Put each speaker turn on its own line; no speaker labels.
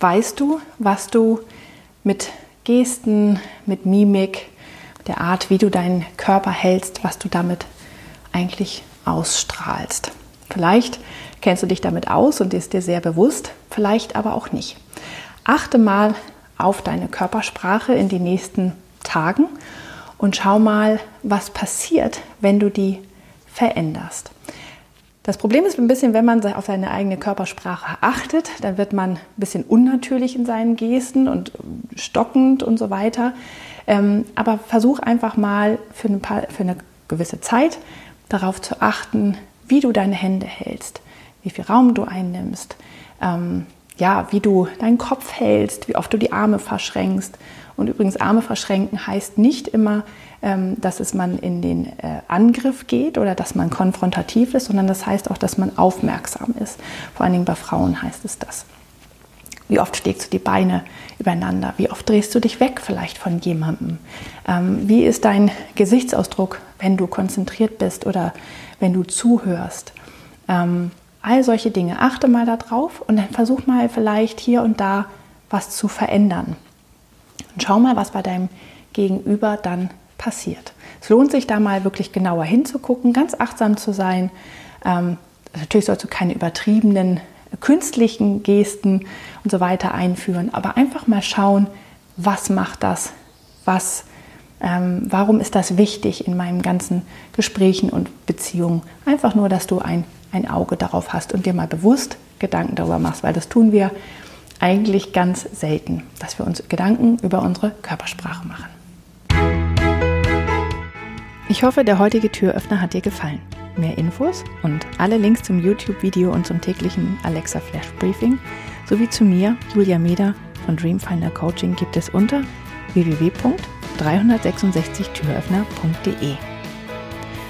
Weißt du, was du mit Gesten, mit Mimik, der Art, wie du deinen Körper hältst, was du damit eigentlich ausstrahlst. Vielleicht kennst du dich damit aus und ist dir sehr bewusst, vielleicht aber auch nicht. Achte mal auf deine Körpersprache in den nächsten Tagen und schau mal, was passiert, wenn du die veränderst. Das Problem ist ein bisschen, wenn man auf seine eigene Körpersprache achtet, dann wird man ein bisschen unnatürlich in seinen Gesten und stockend und so weiter. Ähm, aber versuch einfach mal für eine, paar, für eine gewisse Zeit darauf zu achten, wie du deine Hände hältst, wie viel Raum du einnimmst, ähm, ja, wie du deinen Kopf hältst, wie oft du die Arme verschränkst. Und übrigens, Arme verschränken heißt nicht immer, ähm, dass es man in den äh, Angriff geht oder dass man konfrontativ ist, sondern das heißt auch, dass man aufmerksam ist. Vor allen Dingen bei Frauen heißt es das. Wie oft schlägst du die Beine übereinander? Wie oft drehst du dich weg vielleicht von jemandem? Ähm, wie ist dein Gesichtsausdruck, wenn du konzentriert bist oder wenn du zuhörst? All solche Dinge. Achte mal darauf und dann versuch mal vielleicht hier und da was zu verändern. Und schau mal, was bei deinem Gegenüber dann passiert. Es lohnt sich da mal wirklich genauer hinzugucken, ganz achtsam zu sein. Ähm, natürlich sollst du keine übertriebenen künstlichen Gesten und so weiter einführen, aber einfach mal schauen, was macht das, was, ähm, warum ist das wichtig in meinen ganzen Gesprächen und Beziehungen. Einfach nur, dass du ein, ein Auge darauf hast und dir mal bewusst Gedanken darüber machst, weil das tun wir eigentlich ganz selten, dass wir uns Gedanken über unsere Körpersprache machen. Ich hoffe, der heutige Türöffner hat dir gefallen. Mehr Infos und alle Links zum YouTube-Video und zum täglichen Alexa Flash Briefing sowie zu mir, Julia Meder von Dreamfinder Coaching gibt es unter www.366türöffner.de.